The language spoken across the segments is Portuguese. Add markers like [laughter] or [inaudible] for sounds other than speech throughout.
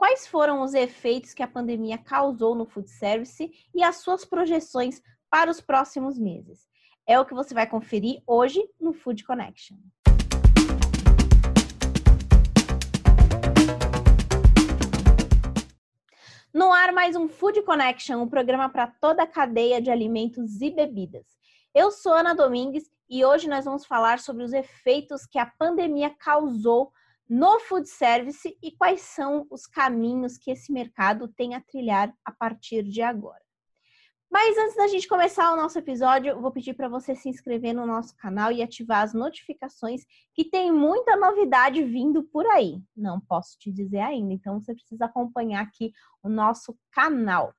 quais foram os efeitos que a pandemia causou no food service e as suas projeções para os próximos meses. É o que você vai conferir hoje no Food Connection. No ar, mais um Food Connection, um programa para toda a cadeia de alimentos e bebidas. Eu sou Ana Domingues e hoje nós vamos falar sobre os efeitos que a pandemia causou no food service e quais são os caminhos que esse mercado tem a trilhar a partir de agora. Mas antes da gente começar o nosso episódio, eu vou pedir para você se inscrever no nosso canal e ativar as notificações, que tem muita novidade vindo por aí. Não posso te dizer ainda, então você precisa acompanhar aqui o nosso canal.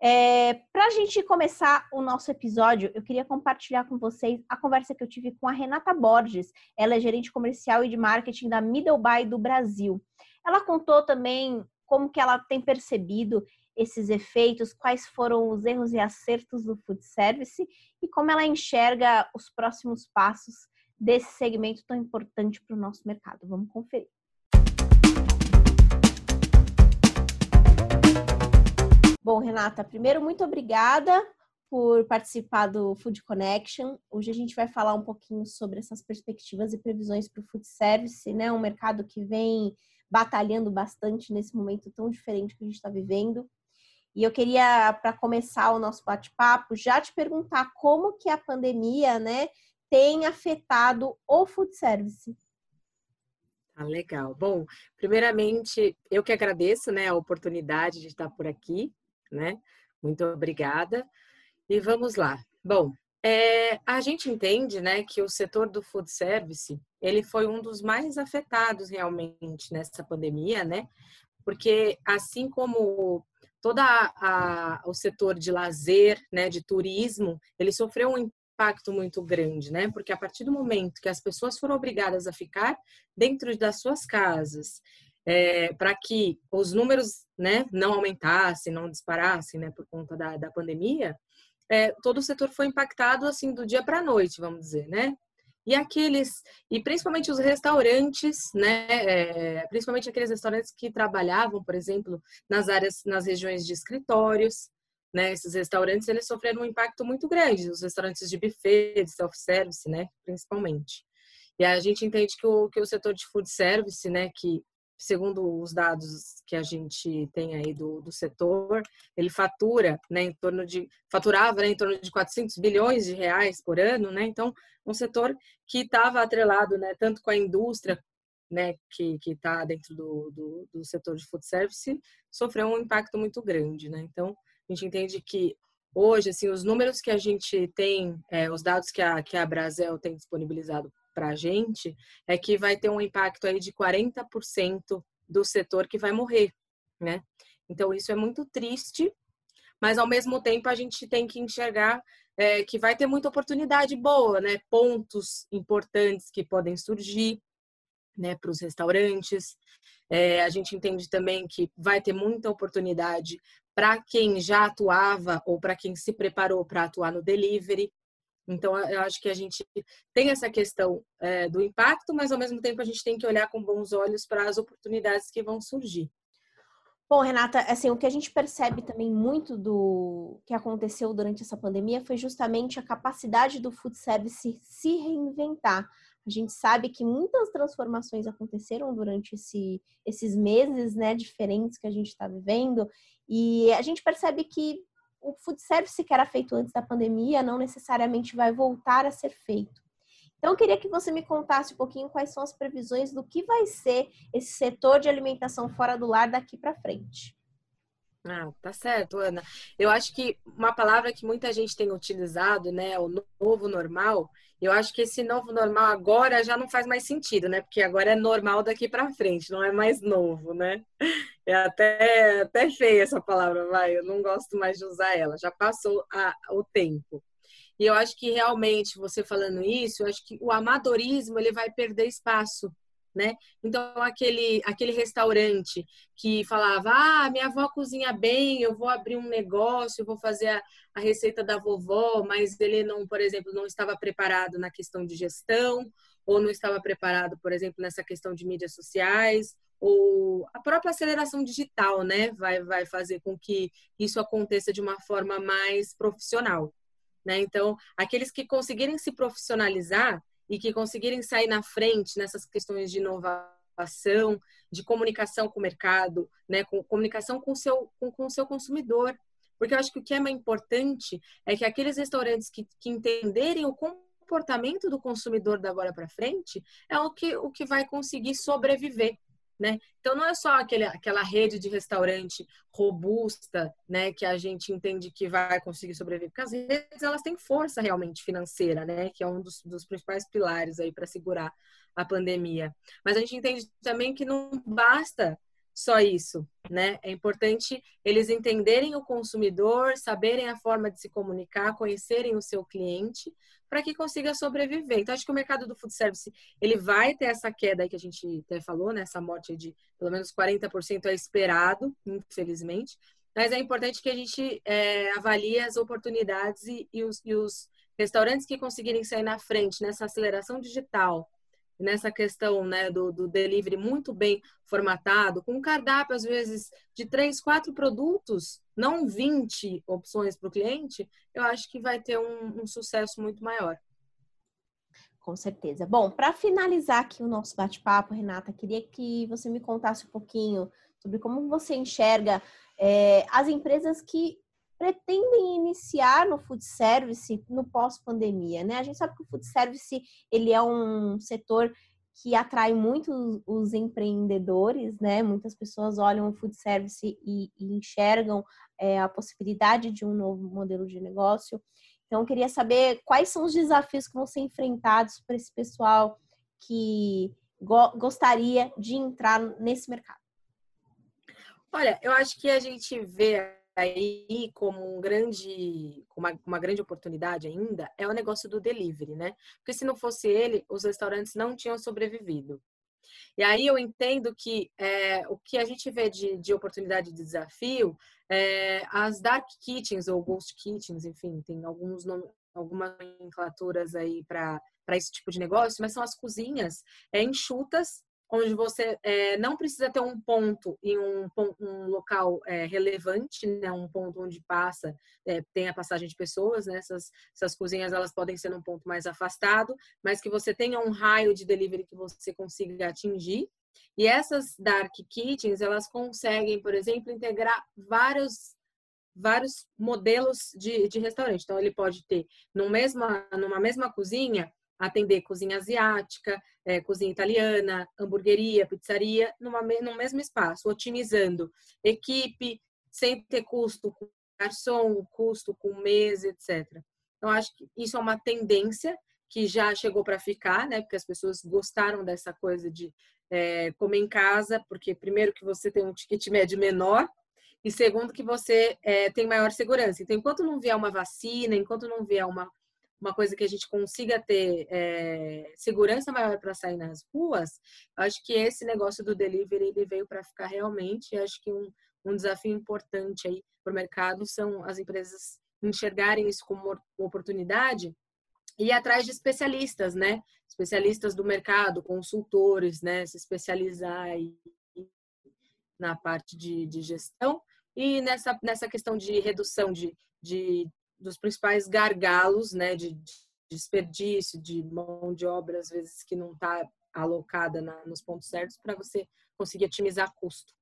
É, Para a gente começar o nosso episódio, eu queria compartilhar com vocês a conversa que eu tive com a Renata Borges. Ela é gerente comercial e de marketing da Middleby do Brasil. Ela contou também como que ela tem percebido esses efeitos, quais foram os erros e acertos do food service e como ela enxerga os próximos passos desse segmento tão importante para o nosso mercado. Vamos conferir. Bom, Renata, primeiro, muito obrigada por participar do Food Connection. Hoje a gente vai falar um pouquinho sobre essas perspectivas e previsões para o food service, né? Um mercado que vem batalhando bastante nesse momento tão diferente que a gente está vivendo. E eu queria, para começar o nosso bate-papo, já te perguntar como que a pandemia, né, tem afetado o food service. Ah, legal. Bom, primeiramente, eu que agradeço, né, a oportunidade de estar por aqui, né? Muito obrigada. E vamos lá. Bom, é, a gente entende, né, que o setor do food service ele foi um dos mais afetados realmente nessa pandemia, né? Porque assim como toda a, o setor de lazer, né, de turismo, ele sofreu um impacto muito grande, né? Porque a partir do momento que as pessoas foram obrigadas a ficar dentro das suas casas, é, para que os números, né, não aumentassem, não disparassem, né, por conta da, da pandemia, é, todo o setor foi impactado assim do dia para a noite, vamos dizer, né? E aqueles, e principalmente os restaurantes, né? É, principalmente aqueles restaurantes que trabalhavam, por exemplo, nas áreas, nas regiões de escritórios, né? Esses restaurantes eles sofreram um impacto muito grande, os restaurantes de buffet, de self-service, né? Principalmente. E a gente entende que o, que o setor de food service, né? Que segundo os dados que a gente tem aí do, do setor, ele fatura, né, em torno de faturava né, em torno de 400 bilhões de reais por ano, né? Então, um setor que estava atrelado, né, tanto com a indústria, né, que que está dentro do, do, do, setor de food service, sofreu um impacto muito grande, né? Então, a gente entende que hoje, assim, os números que a gente tem, é, os dados que a que a Brasel tem disponibilizado para a gente é que vai ter um impacto aí de 40% do setor que vai morrer, né? Então isso é muito triste, mas ao mesmo tempo a gente tem que enxergar é, que vai ter muita oportunidade boa, né? Pontos importantes que podem surgir, né? Para os restaurantes. É, a gente entende também que vai ter muita oportunidade para quem já atuava ou para quem se preparou para atuar no delivery. Então, eu acho que a gente tem essa questão é, do impacto, mas ao mesmo tempo a gente tem que olhar com bons olhos para as oportunidades que vão surgir. Bom, Renata, assim, o que a gente percebe também muito do que aconteceu durante essa pandemia foi justamente a capacidade do food service se reinventar. A gente sabe que muitas transformações aconteceram durante esse, esses meses, né, diferentes que a gente está vivendo, e a gente percebe que o food service que era feito antes da pandemia não necessariamente vai voltar a ser feito. Então, eu queria que você me contasse um pouquinho quais são as previsões do que vai ser esse setor de alimentação fora do lar daqui para frente. Ah, tá certo, Ana. Eu acho que uma palavra que muita gente tem utilizado, né, o novo normal, eu acho que esse novo normal agora já não faz mais sentido, né? Porque agora é normal daqui para frente, não é mais novo, né? É até, até feia essa palavra, vai. Eu não gosto mais de usar ela. Já passou a, o tempo. E eu acho que realmente, você falando isso, eu acho que o amadorismo ele vai perder espaço né? Então, aquele, aquele restaurante que falava, ah, minha avó cozinha bem, eu vou abrir um negócio, vou fazer a, a receita da vovó, mas ele não, por exemplo, não estava preparado na questão de gestão, ou não estava preparado, por exemplo, nessa questão de mídias sociais, ou a própria aceleração digital, né, vai, vai fazer com que isso aconteça de uma forma mais profissional. Né? Então, aqueles que conseguirem se profissionalizar e que conseguirem sair na frente nessas questões de inovação, de comunicação com o mercado, né, com comunicação com seu, com, com o seu consumidor. Porque eu acho que o que é mais importante é que aqueles restaurantes que, que entenderem o comportamento do consumidor da agora para frente é o que, o que vai conseguir sobreviver. Né? Então não é só aquele, aquela rede de restaurante robusta, né, que a gente entende que vai conseguir sobreviver, porque as redes elas têm força realmente financeira, né, que é um dos, dos principais pilares aí para segurar a pandemia. Mas a gente entende também que não basta só isso, né? É importante eles entenderem o consumidor, saberem a forma de se comunicar, conhecerem o seu cliente, para que consiga sobreviver. Então, acho que o mercado do food service ele vai ter essa queda que a gente até falou, né? Essa morte de pelo menos 40% é esperado, infelizmente. Mas é importante que a gente é, avalie as oportunidades e, e, os, e os restaurantes que conseguirem sair na frente nessa aceleração digital, nessa questão né, do, do, delivery muito bem formatado, com cardápio, às vezes, de três, quatro produtos, não 20 opções para o cliente, eu acho que vai ter um, um sucesso muito maior. Com certeza. Bom, para finalizar aqui o nosso bate-papo, Renata, queria que você me contasse um pouquinho sobre como você enxerga é, as empresas que pretendem iniciar no food service no pós-pandemia, né? A gente sabe que o food service ele é um setor que atrai muito os empreendedores, né? Muitas pessoas olham o food service e, e enxergam é, a possibilidade de um novo modelo de negócio. Então, queria saber quais são os desafios que vão ser enfrentados para esse pessoal que go gostaria de entrar nesse mercado. Olha, eu acho que a gente vê aí como um grande, uma, uma grande oportunidade ainda é o negócio do delivery, né? Porque se não fosse ele, os restaurantes não tinham sobrevivido. E aí eu entendo que é, o que a gente vê de, de oportunidade de desafio, é, as dark kitchens ou ghost kitchens, enfim, tem alguns algumas nomenclaturas aí para esse tipo de negócio, mas são as cozinhas é, enxutas onde você é, não precisa ter um ponto em um, um local é, relevante, né, um ponto onde passa, é, tem a passagem de pessoas, né, essas, essas cozinhas elas podem ser num ponto mais afastado, mas que você tenha um raio de delivery que você consiga atingir. E essas dark kitchens, elas conseguem, por exemplo, integrar vários vários modelos de, de restaurante. Então, ele pode ter no mesma, numa mesma cozinha atender cozinha asiática, é, cozinha italiana, hamburgueria, pizzaria, numa, no mesmo espaço, otimizando equipe, sem ter custo com garçom, custo com mesa, etc. Então, acho que isso é uma tendência que já chegou para ficar, né? Porque as pessoas gostaram dessa coisa de é, comer em casa, porque primeiro que você tem um ticket médio menor e segundo que você é, tem maior segurança. Então, enquanto não vier uma vacina, enquanto não vier uma uma coisa que a gente consiga ter é, segurança maior para sair nas ruas, acho que esse negócio do delivery ele veio para ficar realmente. Acho que um, um desafio importante aí para o mercado são as empresas enxergarem isso como oportunidade e atrás de especialistas, né? Especialistas do mercado, consultores, né? Se especializar aí na parte de, de gestão e nessa, nessa questão de redução de, de dos principais gargalos, né, de, de desperdício, de mão de obra, às vezes, que não está alocada na, nos pontos certos, para você conseguir otimizar custo.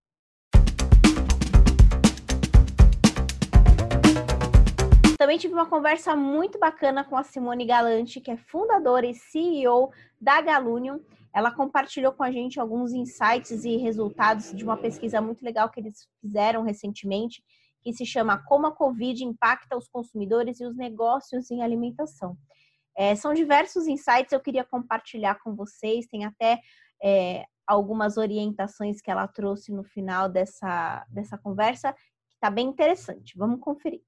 Também tive uma conversa muito bacana com a Simone Galante, que é fundadora e CEO da Galunium. Ela compartilhou com a gente alguns insights e resultados de uma pesquisa muito legal que eles fizeram recentemente que se chama Como a Covid impacta os consumidores e os negócios em alimentação. É, são diversos insights, eu queria compartilhar com vocês, tem até é, algumas orientações que ela trouxe no final dessa, dessa conversa, que está bem interessante. Vamos conferir.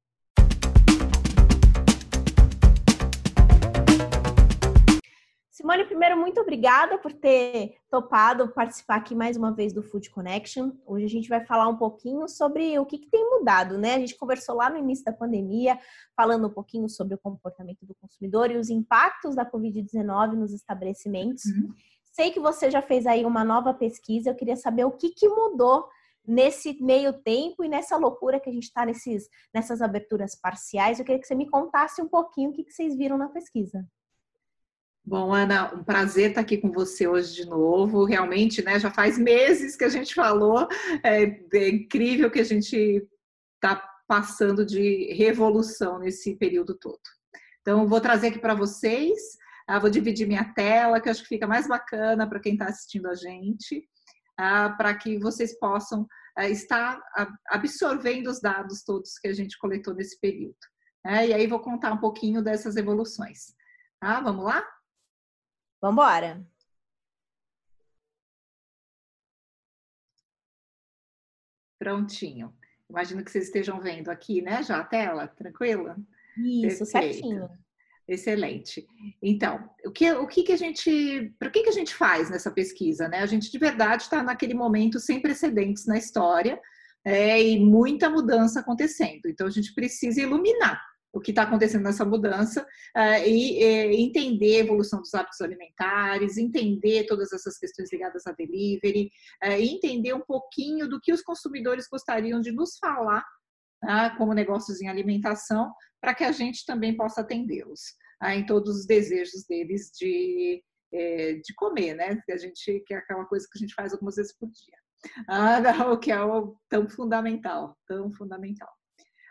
Simone, primeiro, muito obrigada por ter topado participar aqui mais uma vez do Food Connection. Hoje a gente vai falar um pouquinho sobre o que, que, tem mudado, né? A gente conversou lá no início da pandemia, falando um pouquinho sobre o comportamento do consumidor e os impactos da Covid-19 nos estabelecimentos. Uhum. Sei que você já fez aí uma nova pesquisa, eu queria saber o que, que mudou nesse meio tempo e nessa loucura que a gente está nessas aberturas parciais. Eu queria que você me contasse um pouquinho o que, que vocês viram na pesquisa. Bom, Ana, um prazer estar aqui com você hoje de novo. Realmente, né, já faz meses que a gente falou, é, é incrível que a gente está passando de revolução nesse período todo. Então, vou trazer aqui para vocês, ah, vou dividir minha tela, que eu acho que fica mais bacana para quem está assistindo a gente, ah, para que vocês possam ah, estar absorvendo os dados todos que a gente coletou nesse período. É, e aí vou contar um pouquinho dessas evoluções. Tá? Vamos lá? Vamos embora. Prontinho. Imagino que vocês estejam vendo aqui, né? Já a tela, tranquila? Isso, Perfeito. certinho. Excelente. Então, o que, o que, que a gente, para que, que a gente faz nessa pesquisa, né? A gente de verdade está naquele momento sem precedentes na história é, e muita mudança acontecendo. Então, a gente precisa iluminar o que está acontecendo nessa mudança uh, e, e, entender a evolução dos hábitos alimentares, entender todas essas questões ligadas a delivery, uh, e entender um pouquinho do que os consumidores gostariam de nos falar uh, como negócios em alimentação, para que a gente também possa atendê-los em todos os desejos deles de, eh, de comer, né? Que a gente que é aquela coisa que a gente faz algumas vezes por dia. Ah, [laughs] o que é o tão fundamental, tão fundamental.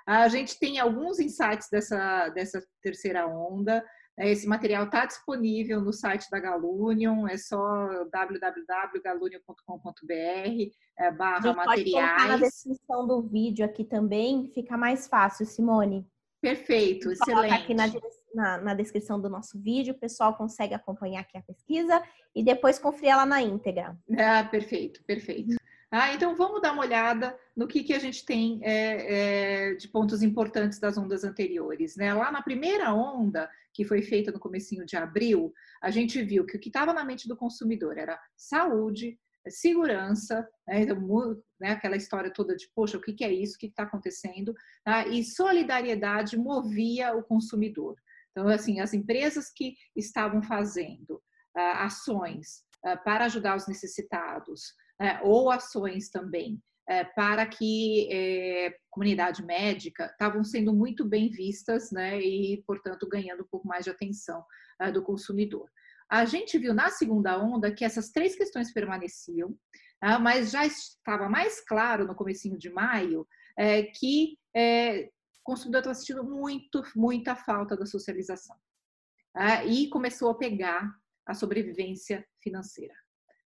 A gente tem alguns insights dessa, dessa terceira onda. Esse material está disponível no site da Galunion, é só www.galunion.com.br é, barra materiais. Pode na descrição do vídeo aqui também, fica mais fácil, Simone. Perfeito, excelente. aqui na, na, na, descrição do nosso vídeo, o pessoal consegue acompanhar aqui a pesquisa e depois conferir ela na íntegra. Ah, perfeito, perfeito. Ah, então vamos dar uma olhada no que, que a gente tem é, é, de pontos importantes das ondas anteriores. Né? Lá na primeira onda, que foi feita no comecinho de abril, a gente viu que o que estava na mente do consumidor era saúde, segurança, né? Então, né? aquela história toda de, poxa, o que, que é isso, o que está acontecendo, tá? e solidariedade movia o consumidor. Então, assim, as empresas que estavam fazendo uh, ações uh, para ajudar os necessitados, ou ações também é, para que é, comunidade médica estavam sendo muito bem vistas né, e, portanto, ganhando um pouco mais de atenção é, do consumidor. A gente viu na segunda onda que essas três questões permaneciam, é, mas já estava mais claro no comecinho de maio é, que o consumidor estava sentindo muito, muita falta da socialização. e começou a pegar a sobrevivência financeira.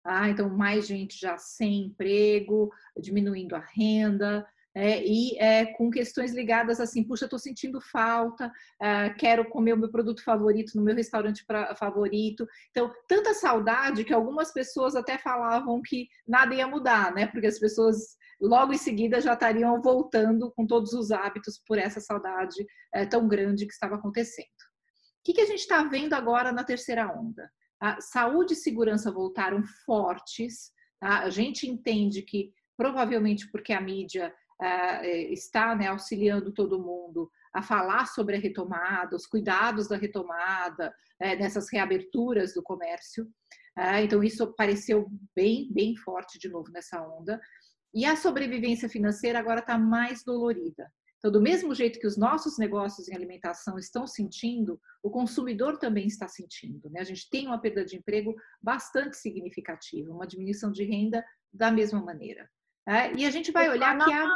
Ah, então, mais gente já sem emprego, diminuindo a renda, é, e é, com questões ligadas assim, puxa, estou sentindo falta, é, quero comer o meu produto favorito no meu restaurante pra, favorito. Então, tanta saudade que algumas pessoas até falavam que nada ia mudar, né? Porque as pessoas logo em seguida já estariam voltando com todos os hábitos por essa saudade é, tão grande que estava acontecendo. O que, que a gente está vendo agora na terceira onda? A saúde e segurança voltaram fortes. Tá? A gente entende que provavelmente porque a mídia uh, está né, auxiliando todo mundo a falar sobre a retomada, os cuidados da retomada, uh, nessas reaberturas do comércio. Uh, então, isso apareceu bem, bem forte de novo nessa onda. E a sobrevivência financeira agora está mais dolorida. Então, do mesmo jeito que os nossos negócios em alimentação estão sentindo, o consumidor também está sentindo. Né? A gente tem uma perda de emprego bastante significativa, uma diminuição de renda da mesma maneira. É? E a gente vai olhar que a...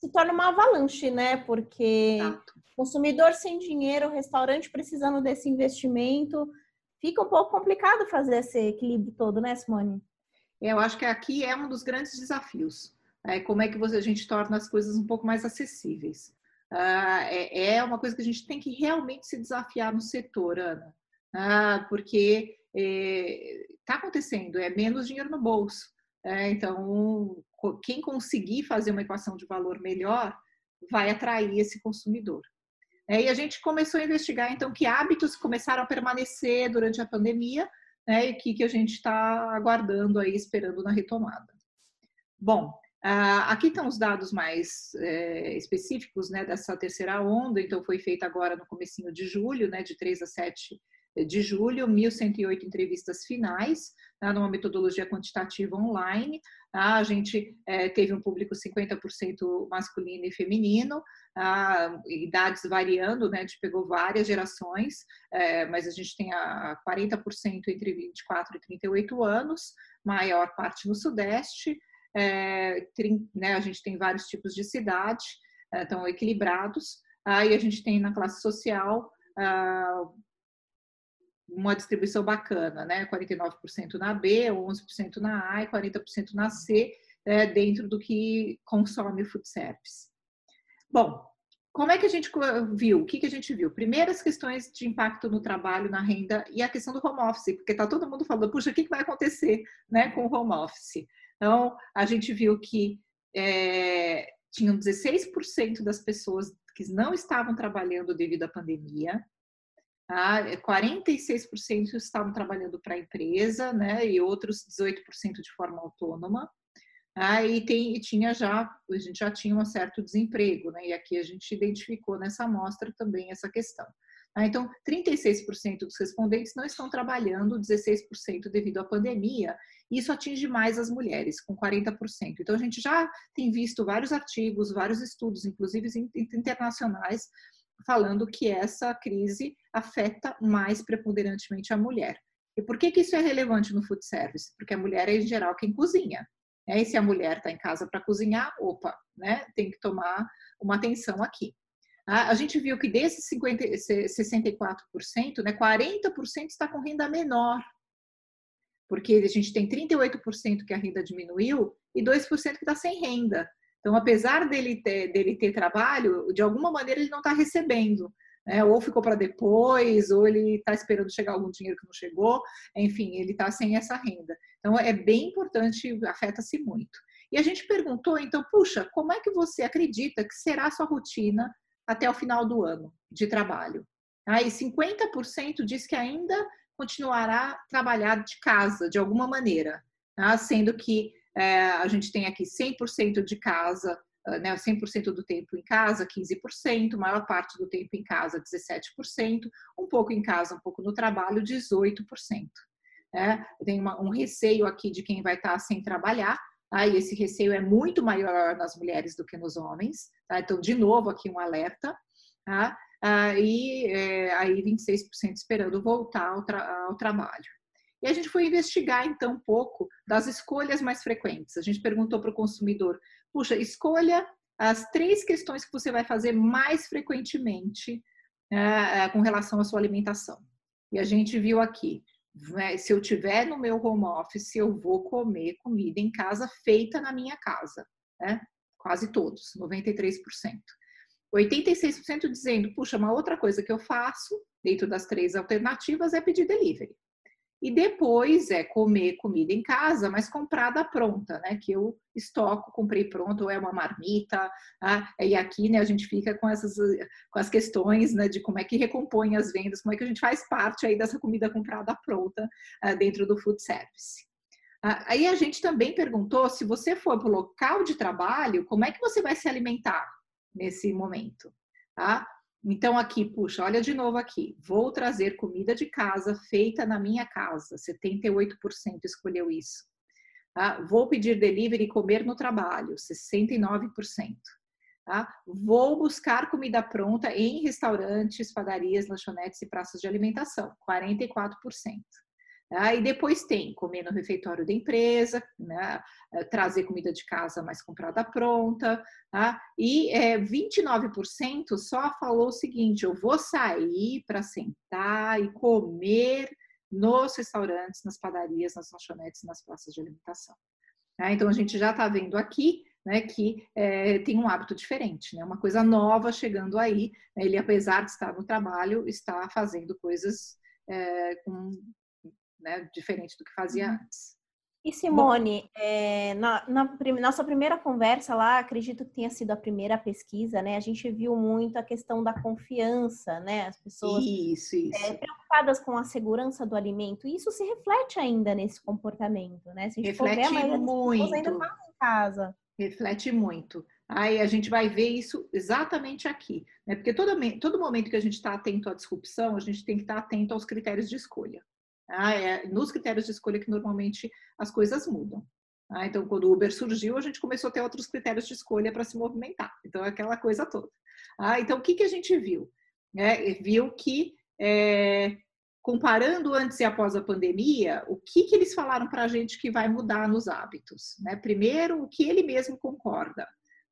se torna uma avalanche, né? Porque Exato. consumidor sem dinheiro, restaurante precisando desse investimento, fica um pouco complicado fazer esse equilíbrio todo, né, Simone? Eu acho que aqui é um dos grandes desafios é, como é que você, a gente torna as coisas um pouco mais acessíveis. Ah, é, é, uma coisa que a gente tem que realmente se desafiar no setor, Ana, ah, porque está é, acontecendo, é menos dinheiro no bolso. É, então, quem conseguir fazer uma equação de valor melhor vai atrair esse consumidor. É, e a gente começou a investigar, então, que hábitos começaram a permanecer durante a pandemia né, e que, que a gente está aguardando aí, esperando na retomada. Bom, aqui estão os dados mais é, específicos né, dessa terceira onda, então foi feita agora no comecinho de julho, né, de 3 a 7 de julho, 1.108 entrevistas finais, tá, numa metodologia quantitativa online. Tá? A gente é, teve um público 50% masculino e feminino, tá? idades variando, né? a gente pegou várias gerações, é, mas a gente tem a 40% entre 24 e 38 anos, maior parte no Sudeste, é, né? a gente tem vários tipos de cidade, estão equilibrados, aí a gente tem na classe social uma distribuição bacana, né? 49% na B, 11% na A e 40% na C, é, dentro do que consome o food service. Bom, como é que a gente viu? O que, que a gente viu? Primeiro, as questões de impacto no trabalho, na renda e a questão do home office, porque está todo mundo falando, puxa, o que, que vai acontecer né, com o home office? Então, a gente viu que é, tinham 16% das pessoas que não estavam trabalhando devido à pandemia, Tá? 46% é estavam trabalhando para a empresa, né? E outros 18% de forma autônoma. Ah, e, tem, e tinha já, a gente já tinha um certo desemprego, né? E aqui a gente identificou nessa amostra também essa questão. Ah, então, 36% dos respondentes não estão trabalhando, 16% devido à pandemia. Isso atinge mais as mulheres, com 40%. Então, a gente já tem visto vários artigos, vários estudos, inclusive internacionais, falando que essa crise afeta mais preponderantemente a mulher. E por que, que isso é relevante no food service? Porque a mulher é, em geral, quem cozinha. Né? E se a mulher está em casa para cozinhar, opa, né? tem que tomar uma atenção aqui. A gente viu que desses 50, 64%, né, 40% está com renda menor. Porque a gente tem 38% que a renda diminuiu e 2% que está sem renda. Então, apesar dele ter, dele ter trabalho, de alguma maneira ele não está recebendo. Né? Ou ficou para depois, ou ele está esperando chegar algum dinheiro que não chegou. Enfim, ele está sem essa renda. Então, é bem importante, afeta-se muito. E a gente perguntou, então, puxa, como é que você acredita que será a sua rotina até o final do ano de trabalho? Aí, 50% diz que ainda continuará a trabalhar de casa, de alguma maneira, tá? sendo que é, a gente tem aqui 100% de casa, ah, né, 100% do tempo em casa, 15%, maior parte do tempo em casa, 17%, um pouco em casa, um pouco no trabalho, 18%. Né? Tem uma, um receio aqui de quem vai estar sem trabalhar, tá? e esse receio é muito maior nas mulheres do que nos homens. Tá? Então, de novo, aqui um alerta. Tá? Ah, e é, aí 26% esperando voltar ao, tra ao trabalho. E a gente foi investigar, então, um pouco das escolhas mais frequentes. A gente perguntou para o consumidor: puxa, escolha as três questões que você vai fazer mais frequentemente é, com relação à sua alimentação. E a gente viu aqui: né, se eu tiver no meu home office, eu vou comer comida em casa feita na minha casa. Né? Quase todos, 93%. 86% dizendo, puxa, uma outra coisa que eu faço dentro das três alternativas é pedir delivery. E depois é comer comida em casa, mas comprada pronta, né? Que eu estoco, comprei pronto, ou é uma marmita. Ah, e aqui, né, a gente fica com essas com as questões, né, de como é que recompõe as vendas, como é que a gente faz parte aí dessa comida comprada pronta ah, dentro do food service. Ah, aí a gente também perguntou se você for para o local de trabalho, como é que você vai se alimentar nesse momento, tá? Então, aqui, puxa, olha de novo aqui. Vou trazer comida de casa feita na minha casa. 78% escolheu isso. Tá? Vou pedir delivery e comer no trabalho. 69%. Tá? Vou buscar comida pronta em restaurantes, padarias, lanchonetes e praças de alimentação. 44%. Tá? E depois tem comer no refeitório da empresa, né? Eh, trazer comida de casa mais comprada pronta. Tá? E é, 29% só falou o seguinte: eu vou sair para sentar e comer nos restaurantes, nas padarias, nas lanchonetes, nas praças de alimentação. Tá? Então a gente já está vendo aqui né, que é, tem um hábito diferente, né, uma coisa nova chegando aí. Né, ele, apesar de estar no trabalho, está fazendo coisas é, com né, diferente do que fazia uhum. antes. E Simone, é, na, na nossa primeira conversa lá, acredito que tenha sido a primeira pesquisa, né? A gente viu muito a questão da confiança, né? As pessoas isso, isso. É, preocupadas com a segurança do alimento. E isso se reflete ainda nesse comportamento, né? Se a gente reflete for ver, muito. ainda em casa. Reflete muito. Aí a gente vai ver isso exatamente aqui, né? Porque todo, todo momento que a gente está atento à disrupção, a gente tem que estar tá atento aos critérios de escolha. Ah, é nos critérios de escolha que normalmente as coisas mudam. Ah, então, quando o Uber surgiu, a gente começou a ter outros critérios de escolha para se movimentar. Então, é aquela coisa toda. Ah, então, o que, que a gente viu? É, viu que, é, comparando antes e após a pandemia, o que, que eles falaram para a gente que vai mudar nos hábitos? Né? Primeiro, o que ele mesmo concorda.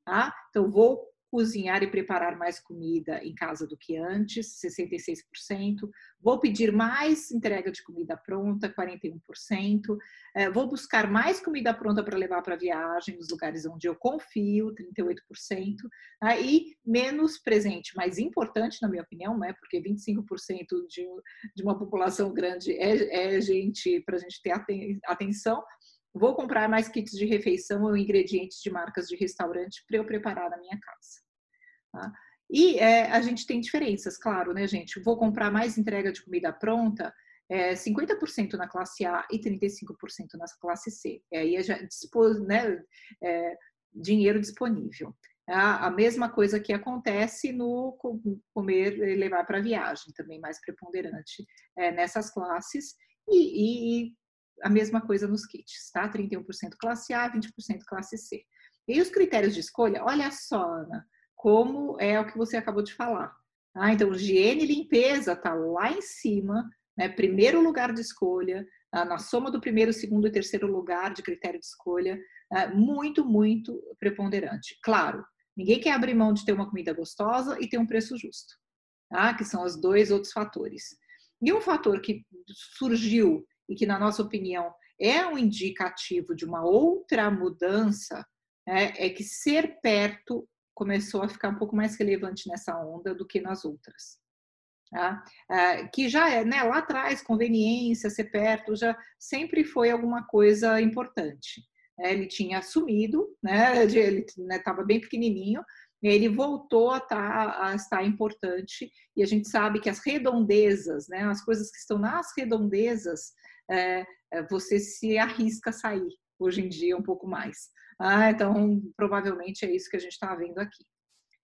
Tá? Então, vou cozinhar e preparar mais comida em casa do que antes, 66%. Vou pedir mais entrega de comida pronta, 41%. É, vou buscar mais comida pronta para levar para viagem, nos lugares onde eu confio, 38%. Aí, menos presente, mais importante, na minha opinião, né? porque 25% de, de uma população grande é, é gente para a gente ter atenção. Vou comprar mais kits de refeição ou ingredientes de marcas de restaurante para eu preparar na minha casa. Tá? E é, a gente tem diferenças, claro, né, gente? Vou comprar mais entrega de comida pronta, é, 50% na classe A e 35% na classe C. E aí já dispôs, né, é, dinheiro disponível. A, a mesma coisa que acontece no comer e levar para viagem, também mais preponderante é, nessas classes. E, e, a mesma coisa nos kits, tá? 31% classe A, 20% classe C. E os critérios de escolha, olha só, Ana, como é o que você acabou de falar. Ah, então, higiene e limpeza está lá em cima, né? primeiro lugar de escolha, ah, na soma do primeiro, segundo e terceiro lugar de critério de escolha, ah, muito, muito preponderante. Claro, ninguém quer abrir mão de ter uma comida gostosa e ter um preço justo, tá? que são os dois outros fatores. E um fator que surgiu e que, na nossa opinião, é um indicativo de uma outra mudança é, é que ser perto começou a ficar um pouco mais relevante nessa onda do que nas outras. Tá? Ah, que já é, né, lá atrás, conveniência, ser perto, já sempre foi alguma coisa importante. É, ele tinha assumido, né, [laughs] ele estava né, bem pequenininho, ele voltou a, tá, a, estar importante e a gente sabe que as redondezas, né, as coisas que estão nas redondezas, é, é você se arrisca a sair hoje em dia um pouco mais. Ah, então, provavelmente é isso que a gente está vendo aqui.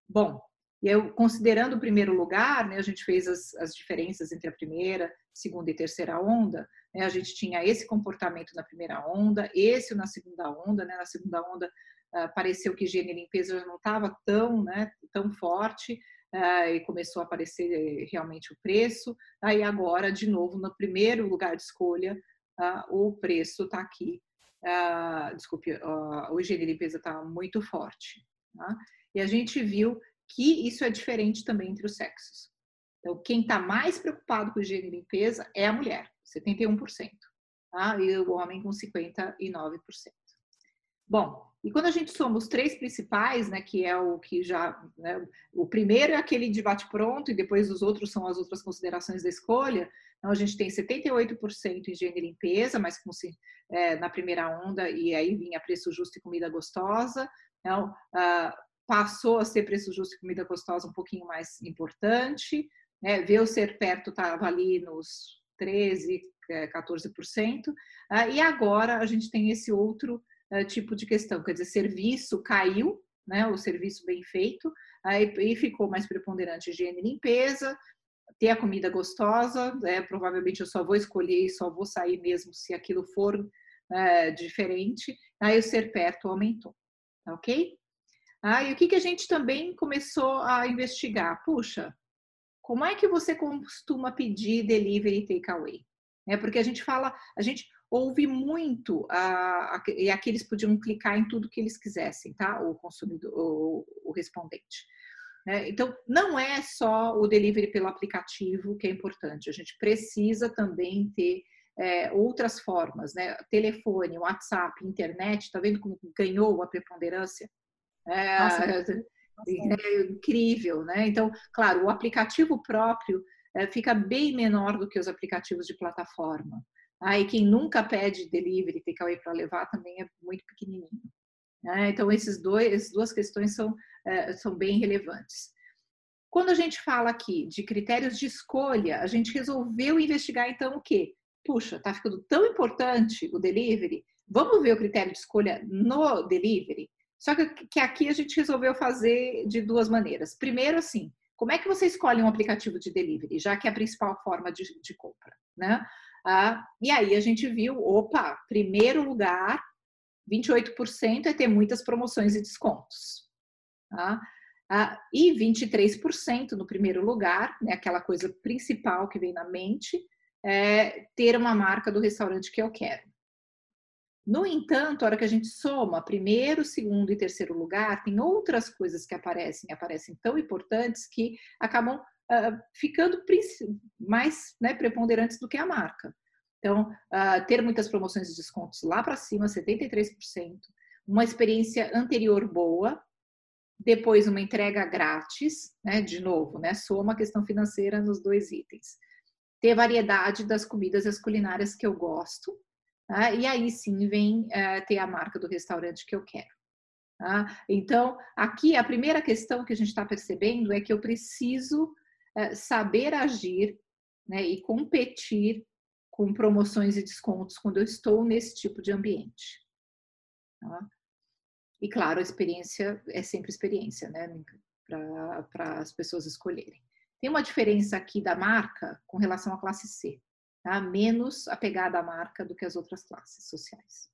Bom, e eu, considerando o primeiro lugar, né, a gente fez as, as diferenças entre a primeira, segunda e terceira onda. Né, a gente tinha esse comportamento na primeira onda, esse na segunda onda. Né, na segunda onda, uh, pareceu que higiene e limpeza já não estava tão, né, tão forte. Uh, e começou a aparecer eh, realmente o preço. Aí agora, de novo, no primeiro lugar de escolha, uh, o preço está aqui uh, desculpe, uh, o higiene e limpeza está muito forte. Tá? E a gente viu que isso é diferente também entre os sexos. Então, quem está mais preocupado com higiene e limpeza é a mulher, 71%, tá? e o homem com 59%. Bom, e quando a gente soma os três principais, né, que é o que já, né, o primeiro é aquele de bate pronto e depois os outros são as outras considerações da escolha. Então a gente tem 78% em higiene e limpeza, mas com, é, na primeira onda e aí vinha preço justo e comida gostosa. Então ah, passou a ser preço justo e comida gostosa um pouquinho mais importante. Né, ver o ser perto estava ali nos 13, 14%. Ah, e agora a gente tem esse outro tipo de questão, quer dizer, serviço caiu, né, o serviço bem feito, aí e ficou mais preponderante higiene e limpeza, ter a comida gostosa, né, provavelmente eu só vou escolher e só vou sair mesmo se aquilo for é, diferente, aí o ser perto aumentou, tá ok? E o que, que a gente também começou a investigar? Puxa, como é que você costuma pedir delivery takeaway? É porque a gente fala, a gente houve muito, a, a, e aqui eles podiam clicar em tudo que eles quisessem, tá? O consumidor, o, o respondente. É, então, não é só o delivery pelo aplicativo que é importante, a gente precisa também ter é, outras formas, né? Telefone, WhatsApp, internet, tá vendo como ganhou a preponderância? É, Nossa, é incrível, né? Então, claro, o aplicativo próprio é, fica bem menor do que os aplicativos de plataforma. Aí quem nunca pede delivery, takeaway para levar também é muito pequenininho. Né? Então esses dois, essas duas questões são, é, são bem relevantes. Quando a gente fala aqui de critérios de escolha, a gente resolveu investigar então o quê? Puxa, está ficando tão importante o delivery, vamos ver o critério de escolha no delivery? Só que, que aqui a gente resolveu fazer de duas maneiras. Primeiro, assim, como é que você escolhe um aplicativo de delivery, já que é a principal forma de, de compra, né? Ah, e aí a gente viu, opa, primeiro lugar, 28% é ter muitas promoções e descontos. Tá? Ah, e 23% no primeiro lugar, né, aquela coisa principal que vem na mente, é ter uma marca do restaurante que eu quero. No entanto, a hora que a gente soma primeiro, segundo e terceiro lugar, tem outras coisas que aparecem, aparecem tão importantes que acabam uh, ficando mais né, preponderantes do que a marca. Então, uh, ter muitas promoções e descontos lá para cima, 73%, uma experiência anterior boa, depois uma entrega grátis, né? De novo, né? Soma a questão financeira nos dois itens. Ter variedade das comidas e as culinárias que eu gosto, tá? e aí sim vem uh, ter a marca do restaurante que eu quero. Tá? Então, aqui a primeira questão que a gente está percebendo é que eu preciso saber agir né, e competir com promoções e descontos quando eu estou nesse tipo de ambiente. Tá? E claro, a experiência é sempre experiência, né? Para as pessoas escolherem. Tem uma diferença aqui da marca com relação à classe C, tá? Menos apegada à marca do que as outras classes sociais.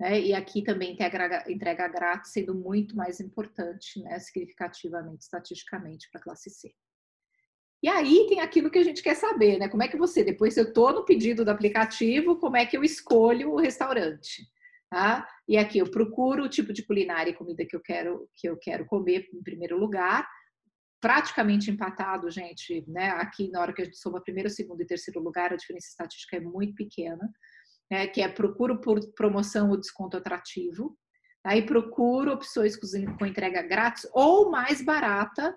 Né? E aqui também tem a entrega grátis sendo muito mais importante, né? Significativamente, estatisticamente, para a classe C. E aí tem aquilo que a gente quer saber, né? Como é que você, depois eu estou no pedido do aplicativo, como é que eu escolho o restaurante? Tá? E aqui eu procuro o tipo de culinária e comida que eu quero que eu quero comer em primeiro lugar, praticamente empatado, gente, né? Aqui na hora que a gente soma primeiro, segundo e terceiro lugar, a diferença estatística é muito pequena, né? Que é procuro por promoção ou desconto atrativo, aí procuro opções com entrega grátis ou mais barata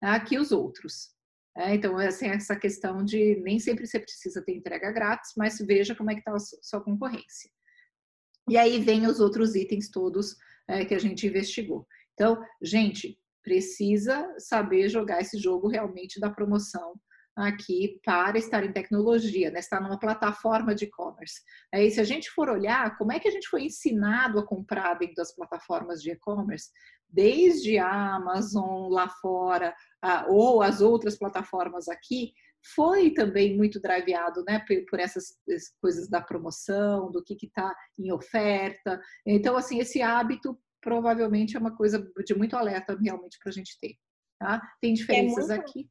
tá? que os outros. É, então, assim, essa questão de nem sempre você precisa ter entrega grátis, mas veja como é que está a sua concorrência. E aí vem os outros itens todos é, que a gente investigou. Então, gente, precisa saber jogar esse jogo realmente da promoção aqui para estar em tecnologia, né? estar numa plataforma de e-commerce. Aí, se a gente for olhar como é que a gente foi ensinado a comprar dentro das plataformas de e-commerce, desde a Amazon lá fora, ou as outras plataformas aqui, foi também muito driveado né, por essas coisas da promoção, do que está em oferta. Então, assim, esse hábito provavelmente é uma coisa de muito alerta realmente para a gente ter. Tá? Tem diferenças é muito, aqui.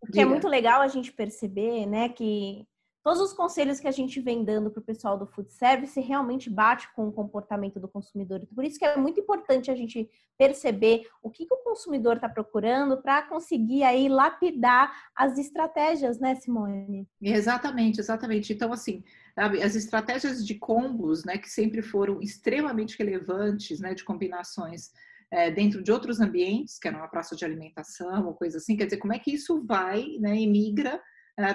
O que é muito legal a gente perceber, né, que todos os conselhos que a gente vem dando para o pessoal do food service realmente bate com o comportamento do consumidor. Por isso que é muito importante a gente perceber o que, que o consumidor está procurando para conseguir aí lapidar as estratégias, né, Simone? Exatamente, exatamente. Então, assim, as estratégias de combos, né, que sempre foram extremamente relevantes, né, de combinações é, dentro de outros ambientes, que era uma praça de alimentação ou coisa assim, quer dizer, como é que isso vai, né, e migra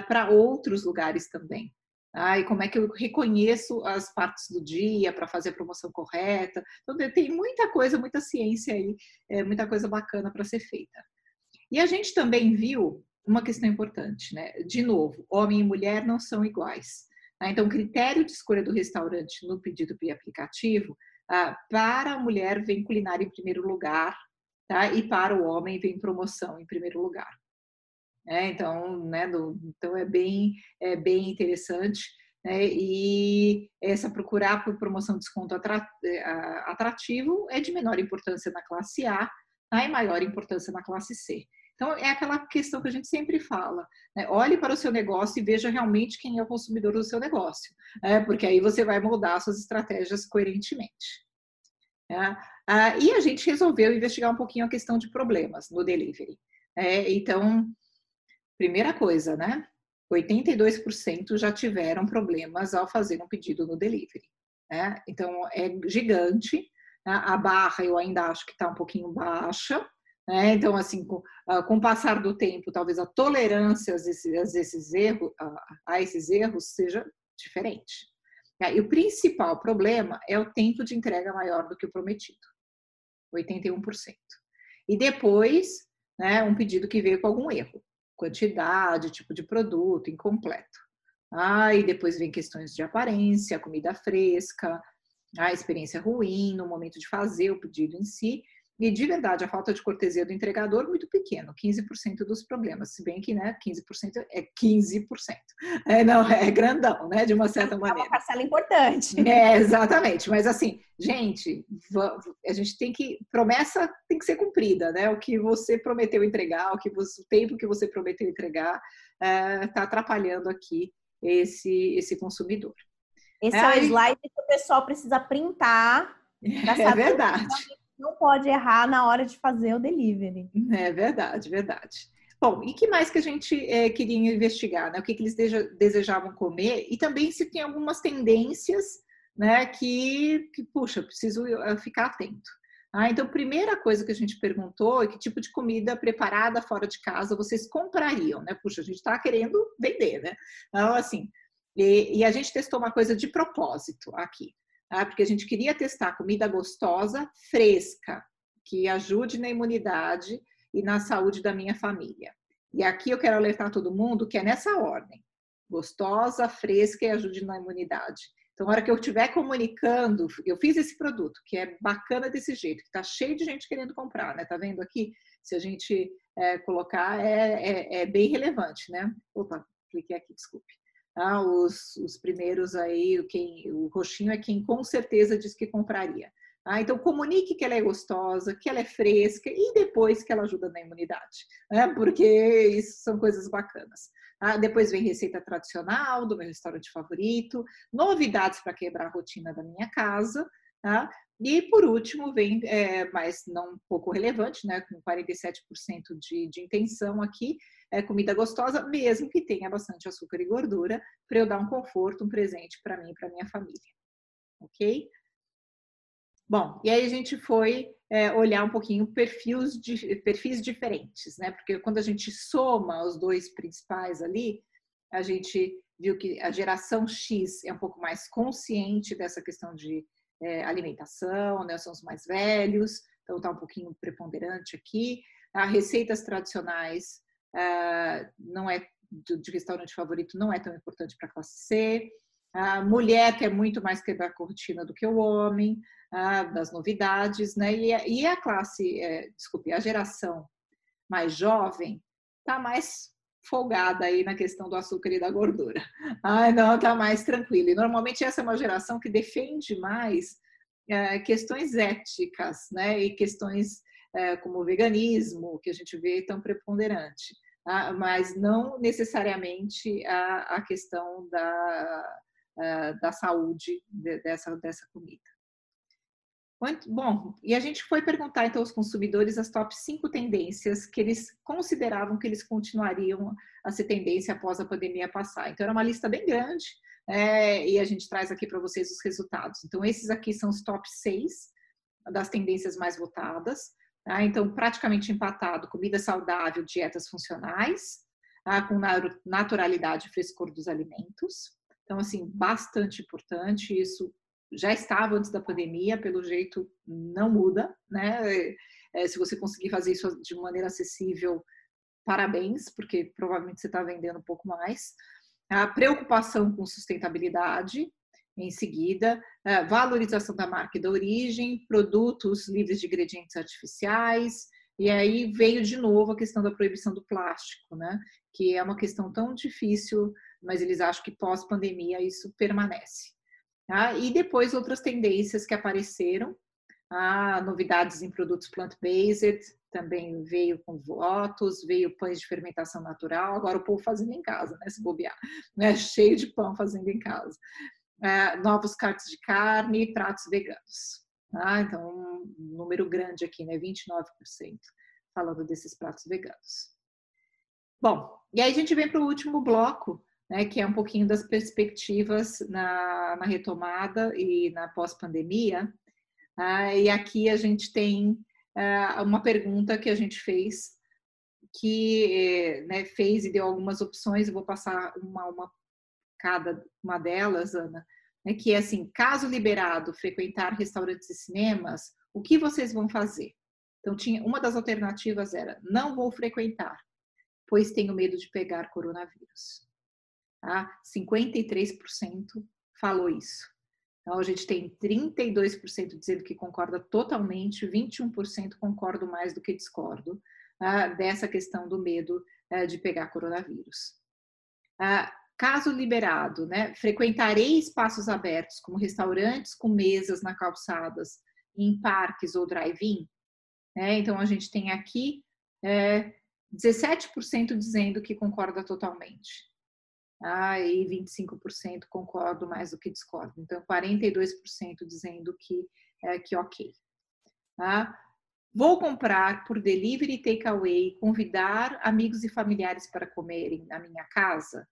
para outros lugares também. Ah, e como é que eu reconheço as partes do dia para fazer a promoção correta. Então, tem muita coisa, muita ciência aí, é, muita coisa bacana para ser feita. E a gente também viu uma questão importante, né? De novo, homem e mulher não são iguais. Tá? Então, o critério de escolha do restaurante no pedido via aplicativo, ah, para a mulher vem culinária em primeiro lugar, tá? E para o homem vem promoção em primeiro lugar. É, então, né, do, então é bem, é bem interessante. Né, e essa procurar por promoção de desconto é, atrativo é de menor importância na classe A tá, e maior importância na classe C. Então, é aquela questão que a gente sempre fala. Né? Olhe para o seu negócio e veja realmente quem é o consumidor do seu negócio, né? porque aí você vai moldar suas estratégias coerentemente. Né? Ah, e a gente resolveu investigar um pouquinho a questão de problemas no delivery. É, então, Primeira coisa, né? 82% já tiveram problemas ao fazer um pedido no delivery. Né? Então, é gigante. Né? A barra eu ainda acho que está um pouquinho baixa. Né? Então, assim, com, uh, com, o passar do tempo, talvez a tolerância a esses, esses erros, a esses erros seja diferente. E o principal problema é o tempo de entrega maior do que o prometido, 81%. E depois, né, um pedido que veio com algum erro, quantidade, tipo de produto, incompleto. Ah, e depois vem questões de aparência, comida fresca, a experiência ruim no momento de fazer o pedido em si. E de verdade, a falta de cortesia do entregador muito pequeno, 15% dos problemas, se bem que né, 15% é 15%. É, não, é grandão, né? De uma certa maneira. É uma parcela importante. É, exatamente. Mas assim, gente, a gente tem que. Promessa tem que ser cumprida, né? O que você prometeu entregar, o, que você, o tempo que você prometeu entregar, está é, tá atrapalhando aqui esse, esse consumidor. Esse é, é o slide que o pessoal precisa printar. [laughs] É verdade não pode errar na hora de fazer o delivery. É verdade, verdade. Bom, e que mais que a gente é, queria investigar, né? O que, que eles desejavam comer e também se tem algumas tendências, né? Que, que puxa, preciso eh, ficar atento. Ah, então, primeira coisa que a gente perguntou é que tipo de comida preparada fora de casa vocês comprariam, né? Puxa, a gente está querendo vender, né? Então, assim, e, e, a gente testou uma coisa de propósito aqui tá? porque a gente queria testar comida gostosa, fresca, que ajude na imunidade e na saúde da minha família. E aqui eu quero alertar todo mundo que é nessa ordem: gostosa, fresca e ajude na imunidade. Então, na hora que eu estiver comunicando, eu fiz esse produto que é bacana desse jeito, que está cheio de gente querendo comprar, né? Tá vendo aqui? Se a gente é, colocar, é, é, é, bem relevante, né? Opa, cliquei aqui, desculpe. Ah, os, os primeiros aí, quem, o roxinho é quem com certeza diz que compraria. Ah, então, comunique que ela é gostosa, que ela é fresca e depois que ela ajuda na imunidade, né? porque isso são coisas bacanas. Ah, depois vem receita tradicional do meu restaurante favorito, novidades para quebrar a rotina da minha casa. Tá? E por último, vem, é, mas não pouco relevante, né, com 47% de, de intenção aqui, é comida gostosa, mesmo que tenha bastante açúcar e gordura, para eu dar um conforto, um presente para mim e para minha família. Ok? Bom, e aí a gente foi é, olhar um pouquinho perfis, de, perfis diferentes, né? Porque quando a gente soma os dois principais ali, a gente viu que a geração X é um pouco mais consciente dessa questão de é, alimentação, né? São os mais velhos, então está um pouquinho preponderante aqui. As receitas tradicionais uh, não é de restaurante favorito não é tão importante para a classe C. A mulher quer muito mais quebrar a cortina do que o homem, das novidades, né? E, e a classe, é, desculpe, a geração mais jovem está mais folgada aí na questão do açúcar e da gordura. Ah, não, está mais tranquila. E normalmente essa é uma geração que defende mais é, questões éticas, né? E questões é, como o veganismo, que a gente vê tão preponderante, tá? mas não necessariamente a, a questão da, a, da saúde de, dessa, dessa comida. Bom, e a gente foi perguntar então aos consumidores as top 5 tendências que eles consideravam que eles continuariam a ser tendência após a pandemia passar. Então era uma lista bem grande, é, e a gente traz aqui para vocês os resultados. Então esses aqui são os top 6 das tendências mais votadas. Tá? Então, praticamente empatado, comida saudável, dietas funcionais, tá? com naturalidade e frescor dos alimentos. Então, assim, bastante importante. Isso já estava antes da pandemia, pelo jeito não muda, né? É, se você conseguir fazer isso de maneira acessível, parabéns, porque provavelmente você está vendendo um pouco mais. A preocupação com sustentabilidade, em seguida, valorização da marca e da origem, produtos livres de ingredientes artificiais, e aí veio de novo a questão da proibição do plástico, né? Que é uma questão tão difícil, mas eles acham que pós-pandemia isso permanece. Tá? E depois outras tendências que apareceram, ah, novidades em produtos plant-based, também veio com votos, veio pães de fermentação natural, agora o povo fazendo em casa, né? Se bobear, né? [laughs] Cheio de pão fazendo em casa é, novos cortes de carne e pratos veganos. Tá? Então, um número grande aqui, né? 29% falando desses pratos veganos. Bom, e aí a gente vem para o último bloco, né, que é um pouquinho das perspectivas na, na retomada e na pós-pandemia. Ah, e aqui a gente tem ah, uma pergunta que a gente fez, que né, fez e deu algumas opções, eu vou passar uma, uma cada uma delas, Ana, né, que é assim, caso liberado frequentar restaurantes e cinemas, o que vocês vão fazer? Então, tinha uma das alternativas era não vou frequentar, pois tenho medo de pegar coronavírus. Tá? 53% falou isso. Então, a gente tem 32% dizendo que concorda totalmente, 21% concordo mais do que discordo ah, dessa questão do medo ah, de pegar coronavírus. Ah, caso liberado, né, frequentarei espaços abertos, como restaurantes com mesas na calçadas, em parques ou drive-in. Né? Então, a gente tem aqui é, 17% dizendo que concorda totalmente ah, e 25% concordo mais do que discordo. Então, 42% dizendo que, é, que ok. Tá? Vou comprar por delivery e takeaway, convidar amigos e familiares para comerem na minha casa.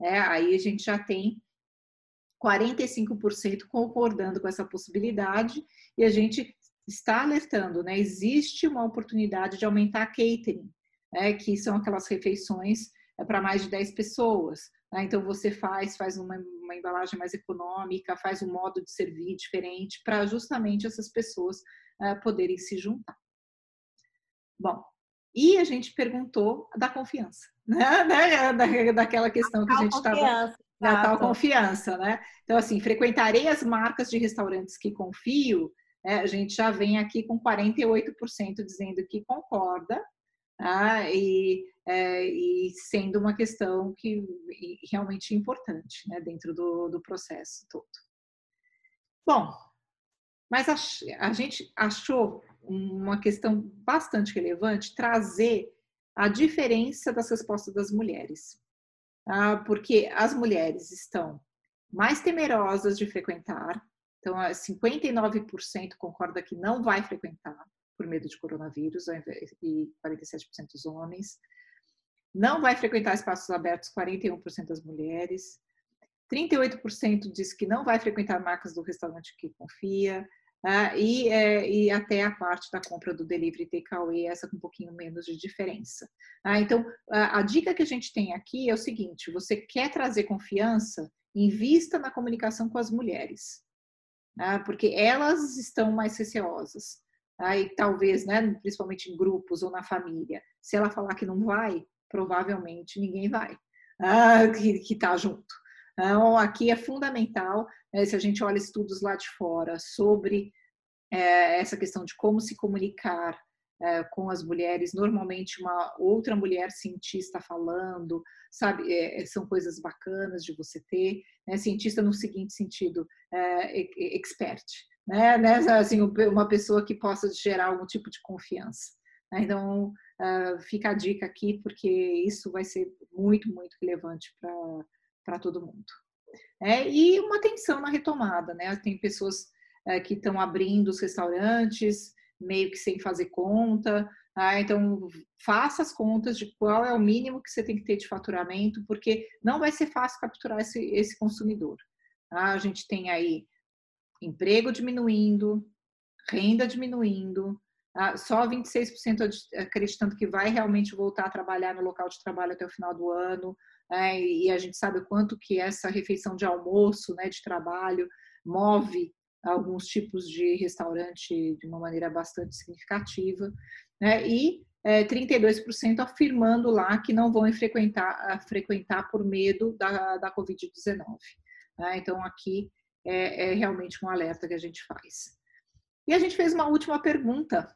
É, aí a gente já tem 45% concordando com essa possibilidade e a gente está alertando, né? Existe uma oportunidade de aumentar catering, né? que são aquelas refeições é, para mais de 10 pessoas. Né? Então você faz, faz uma, uma, embalagem mais econômica, faz um modo de servir diferente para justamente essas pessoas uh, poderem se juntar. Bom, e a gente perguntou da confiança, [laughs] né? né? Da, daquela questão que a gente estava da tal confiança, né? Então assim, frequentarei as marcas de restaurantes que confio. Né? A gente já vem aqui com 48% dizendo que concorda, tá? e é, e sendo uma questão que realmente importante né, dentro do, do processo todo. Bom, mas a, a gente achou uma questão bastante relevante trazer a diferença das respostas das mulheres, tá? porque as mulheres estão mais temerosas de frequentar, então 59% concorda que não vai frequentar por medo de coronavírus e 47% dos homens. Não vai frequentar espaços abertos 41% das mulheres. 38% diz que não vai frequentar marcas do restaurante que confia. Uh, e, é, e, até a parte da compra do delivery takeaway, essa com um pouquinho menos de diferença. Ah, então, a, a, dica que a gente tem aqui é o seguinte: você quer trazer confiança, invista na comunicação com as mulheres, ah, porque elas estão mais receosas. Ah, e talvez, né, principalmente em grupos ou na família, se ela falar que não vai, provavelmente ninguém vai ah, que está junto. Então, aqui é fundamental, né, se a gente olha estudos lá de fora sobre é, essa questão de como se comunicar é, com as mulheres, normalmente uma outra mulher cientista falando, sabe, é, são coisas bacanas de você ter, né, cientista no seguinte sentido, é, expert, né, né, assim, uma pessoa que possa gerar algum tipo de confiança. Né. Então, uh, fica a dica aqui, porque isso vai ser muito, muito relevante para todo mundo. É, e uma atenção na retomada, né? Tem pessoas uh, que estão abrindo os restaurantes, meio que sem fazer conta. Ah, então, faça as contas de qual é o mínimo que você tem que ter de faturamento, porque não vai ser fácil capturar esse, esse consumidor. Ah, a gente tem aí emprego diminuindo, renda diminuindo, ah, só 26% acreditando que vai realmente voltar a trabalhar no local de trabalho até o final do ano, né? e a gente sabe o quanto que essa refeição de almoço, né, de trabalho, move alguns tipos de restaurante de uma maneira bastante significativa, né? e é, 32% afirmando lá que não vão frequentar, frequentar por medo da, da Covid-19. Né? Então, aqui é, é realmente um alerta que a gente faz. E a gente fez uma última pergunta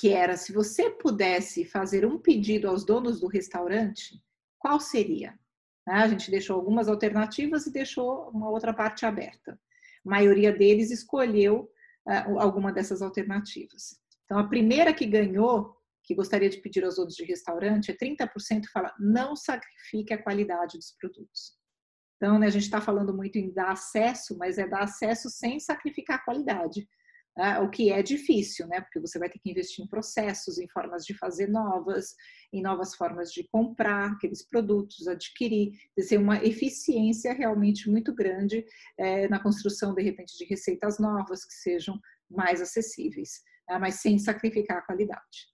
que era se você pudesse fazer um pedido aos donos do restaurante, qual seria? Né, a gente deixou algumas alternativas e deixou uma outra parte aberta. A maioria deles escolheu uh, alguma dessas alternativas. Então, a primeira que ganhou, que gostaria de pedir aos donos de restaurante, é 30% fala não sacrifique a qualidade dos produtos. Então, né, a gente está falando muito em dar acesso, mas é dar acesso sem sacrificar a qualidade né? o que é difícil, né? Porque você vai ter que investir em processos, em formas de fazer novas, em novas formas de comprar aqueles produtos, adquirir, ter uma eficiência realmente muito grande é, na construção, de repente, de receitas novas que sejam mais acessíveis, né? mas sem sacrificar a qualidade.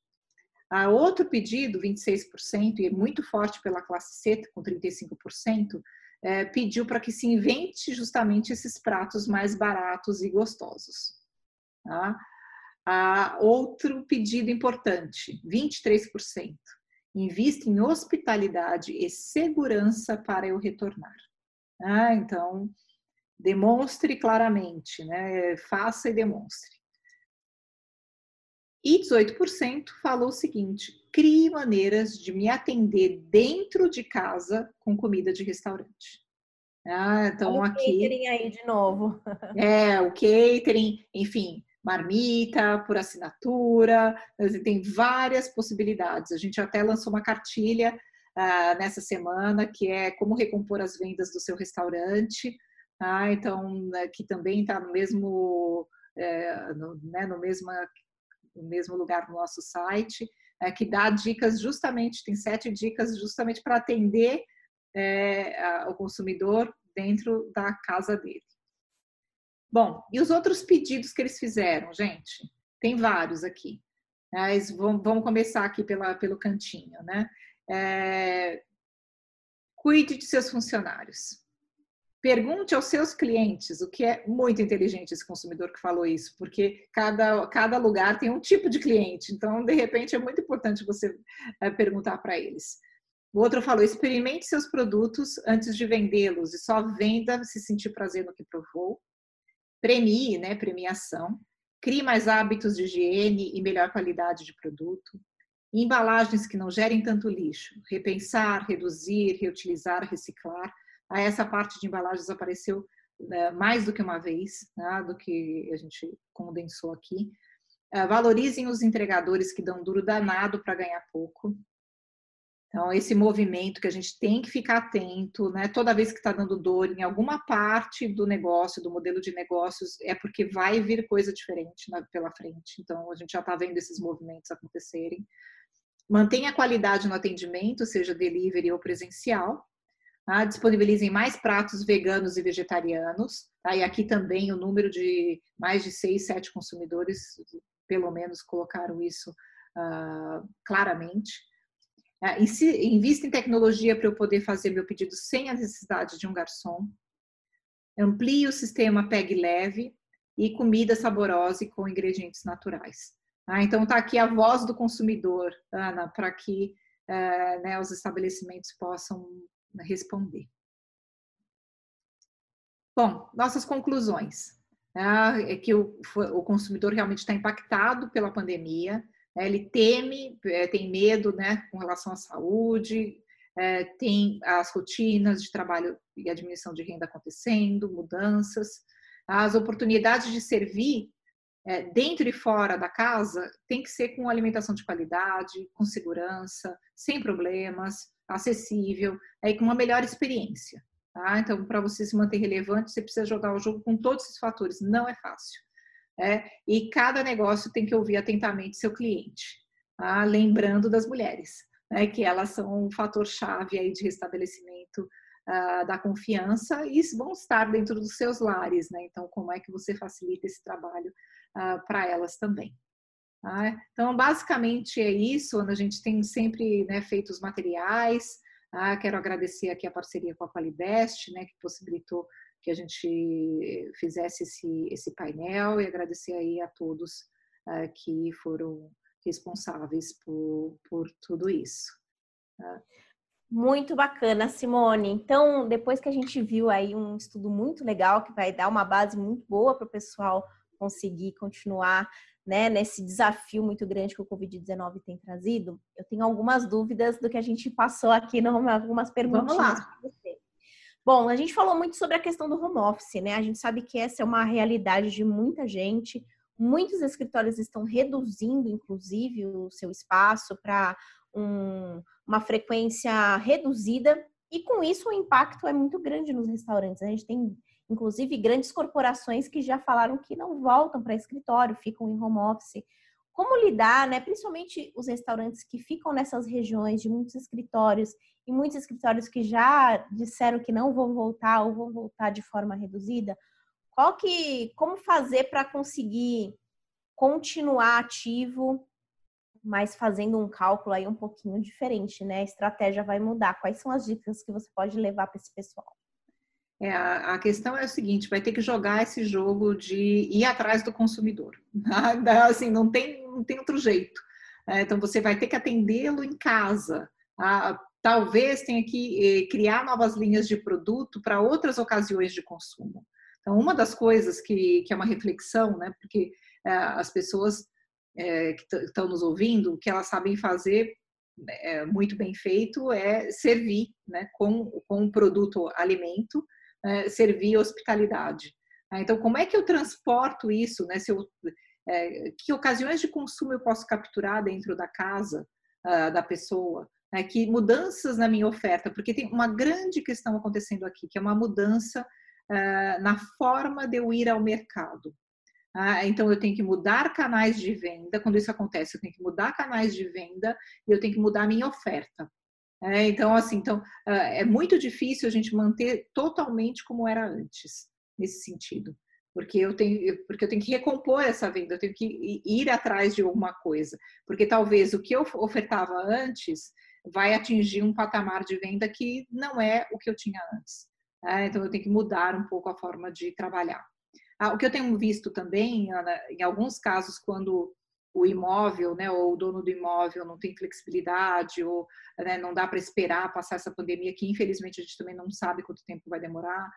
A outro pedido, 26%, e é muito forte pela classe C, com 35%, é, pediu para que se invente justamente esses pratos mais baratos e gostosos. Tá? Ah, outro pedido importante, 23%. Invista em hospitalidade e segurança para eu retornar. Ah, então, demonstre claramente, né? faça e demonstre. E 18% falou o seguinte: crie maneiras de me atender dentro de casa com comida de restaurante. Ah, então Olha aqui. O catering aí de novo. É, o catering, enfim, marmita, por assinatura, tem várias possibilidades. A gente até lançou uma cartilha uh, nessa semana que é como recompor as vendas do seu restaurante. Ah, então, né, que também está no mesmo, é, no, né, no mesma no mesmo lugar no nosso site, é, que dá dicas justamente, tem sete dicas justamente para atender é, a, o consumidor dentro da casa dele. Bom, e os outros pedidos que eles fizeram, gente? Tem vários aqui. Mas vamos, vamos começar aqui pela, pelo cantinho, né? É, cuide de seus funcionários. Pergunte aos seus clientes, o que é muito inteligente esse consumidor que falou isso, porque cada, cada lugar tem um tipo de cliente, então, de repente, é muito importante você é, perguntar para eles. O outro falou: experimente seus produtos antes de vendê-los e só venda se sentir prazer no que provou. Premie, né? Premiação. Crie mais hábitos de higiene e melhor qualidade de produto. Embalagens que não gerem tanto lixo. Repensar, reduzir, reutilizar, reciclar essa parte de embalagens apareceu né, mais do que uma vez, né, do que a gente condensou aqui. Uh, valorizem os entregadores que dão duro danado para ganhar pouco. Então, esse movimento que a gente tem que ficar atento, né? Toda vez que está dando dor em alguma parte do negócio, do modelo de negócios, é porque vai vir coisa diferente na, pela frente. Então, a gente já está vendo esses movimentos acontecerem. Mantenha a qualidade no atendimento, seja delivery ou presencial. Tá? Disponibilizem mais pratos veganos e vegetarianos. Tá? E aqui também o número de mais de seis, sete consumidores, pelo menos, colocaram isso uh, claramente. Uh, invista em tecnologia para eu poder fazer meu pedido sem a necessidade de um garçom. Amplie o sistema PEG leve e comida saborosa e com ingredientes naturais. Ah, então está aqui a voz do consumidor, Ana, para que uh, né, os estabelecimentos possam responder. Bom, nossas conclusões. Né, é que o, o consumidor realmente está impactado pela pandemia, ele teme, é, tem medo né, com relação à saúde, é, tem as rotinas de trabalho e admissão de renda acontecendo, mudanças, as oportunidades de servir é, dentro e fora da casa tem que ser com alimentação de qualidade, com segurança, sem problemas, acessível, aí com uma melhor experiência. Tá? Então, para você se manter relevante, você precisa jogar o jogo com todos esses fatores. Não é fácil. É? E cada negócio tem que ouvir atentamente seu cliente. Tá? Lembrando das mulheres, né? que elas são um fator chave aí de restabelecimento uh, da confiança e vão estar dentro dos seus lares. Né? Então, como é que você facilita esse trabalho uh, para elas também? Tá? Então, basicamente é isso. A gente tem sempre né, feito os materiais. Tá? Quero agradecer aqui a parceria com a Qualibest, né, que possibilitou que a gente fizesse esse, esse painel e agradecer aí a todos uh, que foram responsáveis por, por tudo isso. Tá? Muito bacana, Simone. Então, depois que a gente viu aí um estudo muito legal que vai dar uma base muito boa para o pessoal conseguir continuar né, nesse desafio muito grande que o Covid-19 tem trazido, eu tenho algumas dúvidas do que a gente passou aqui, [laughs] algumas perguntas para você. Bom, a gente falou muito sobre a questão do home office, né? A gente sabe que essa é uma realidade de muita gente. Muitos escritórios estão reduzindo, inclusive, o seu espaço para um, uma frequência reduzida, e com isso o impacto é muito grande nos restaurantes. A gente tem inclusive grandes corporações que já falaram que não voltam para escritório, ficam em home office. Como lidar, né? Principalmente os restaurantes que ficam nessas regiões de muitos escritórios e muitos escritórios que já disseram que não vão voltar ou vão voltar de forma reduzida. Qual que, como fazer para conseguir continuar ativo mas fazendo um cálculo aí um pouquinho diferente, né? A estratégia vai mudar. Quais são as dicas que você pode levar para esse pessoal? É, a, questão é o seguinte, vai ter que jogar esse jogo de ir atrás do consumidor. [laughs] assim, não tem, não tem outro jeito. É, então, você vai ter que atendê-lo em casa. Ah, talvez tenha que eh, criar novas linhas de produto para outras ocasiões de consumo. Então, uma das coisas que, que é uma reflexão, né, porque é, as pessoas é, que estão nos ouvindo, o que elas sabem fazer é, muito bem feito é servir né, com, com um produto alimento, é, servir hospitalidade. Ah, então, como é que eu transporto isso? Né, se eu, é, que ocasiões de consumo eu posso capturar dentro da casa uh, da pessoa? Né, que mudanças na minha oferta? Porque tem uma grande questão acontecendo aqui, que é uma mudança uh, na forma de eu ir ao mercado. Uh, então, eu tenho que mudar canais de venda. Quando isso acontece, eu tenho que mudar canais de venda e eu tenho que mudar a minha oferta. É, então, assim, então, uh, é muito difícil a gente manter totalmente como era antes, nesse sentido porque eu tenho porque eu tenho que recompor essa venda, eu tenho que ir atrás de alguma coisa, porque talvez o que eu ofertava antes vai atingir um patamar de venda que não é o que eu tinha antes. Né? Então eu tenho que mudar um pouco a forma de trabalhar. Ah, o que eu tenho visto também, Ana, em alguns casos, quando o imóvel, né, ou o dono do imóvel não tem flexibilidade, ou né, não dá para esperar passar essa pandemia, que infelizmente a gente também não sabe quanto tempo vai demorar.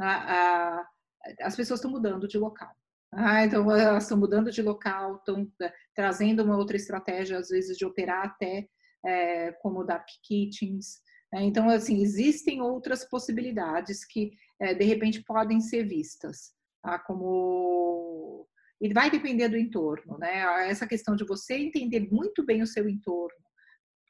Ah, ah, as pessoas estão mudando de local. Ah, então elas estão mudando de local, estão é, trazendo uma outra estratégia, às vezes, de operar até é, como dark kitchens. Né? Então, assim, existem outras possibilidades que, é, de repente, podem ser vistas tá? como e vai depender do entorno, né? Essa questão de você entender muito bem o seu entorno,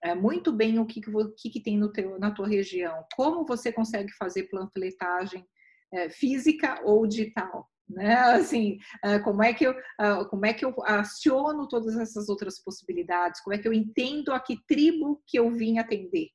é, muito bem o que, que, que tem no teu, na tua região, como você consegue fazer panfletagem é, física ou digital. Né? [laughs] Assim, é, como é que eu é, como é que eu aciono todas essas outras possibilidades? Como é que eu entendo a que tribo que eu vim atender?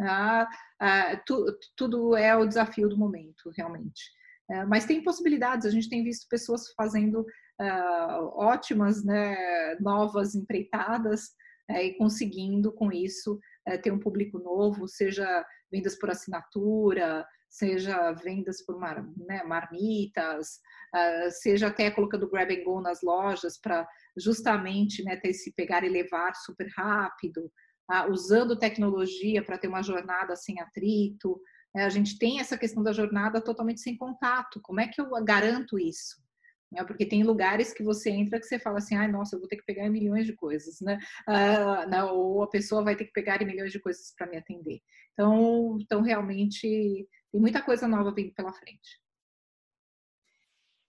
Ah, ah, tu, tudo é o desafio do momento, realmente. É, mas tem possibilidades. A gente tem visto pessoas fazendo uh, ótimas, né, novas empreitadas é, e conseguindo com isso é, ter um público novo, seja vendas por assinatura, seja vendas por mar, né, marmitas, uh, seja até colocando grab and go nas lojas para justamente né, ter esse pegar e levar super rápido, uh, usando tecnologia para ter uma jornada sem atrito. Uh, a gente tem essa questão da jornada totalmente sem contato. Como é que eu garanto isso? Né? Porque tem lugares que você entra que você fala assim, ai, nossa, eu vou ter que pegar milhões de coisas, né? Ah, não, ou a pessoa vai ter que pegar milhões de coisas para me atender. Então, então, realmente, tem muita coisa nova vindo pela frente.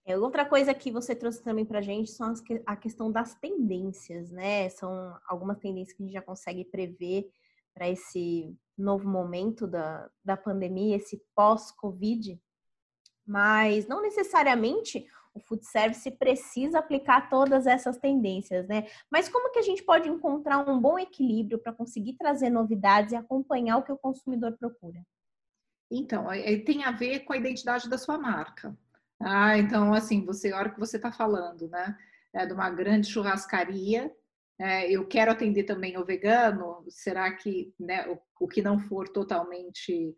É, outra coisa que você trouxe também para a gente são as, a questão das tendências, né? São algumas tendências que a gente já consegue prever para esse novo momento da, da pandemia, esse pós-Covid, mas não necessariamente o food service precisa aplicar todas essas tendências, né? Mas como que a gente pode encontrar um bom equilíbrio para conseguir trazer novidades e acompanhar o que o consumidor procura? Então, tem a ver com a identidade da sua marca. Ah, então, assim, você, a hora que você está falando, né, é de uma grande churrascaria, é, eu quero atender também o vegano, será que né, o, o que não for totalmente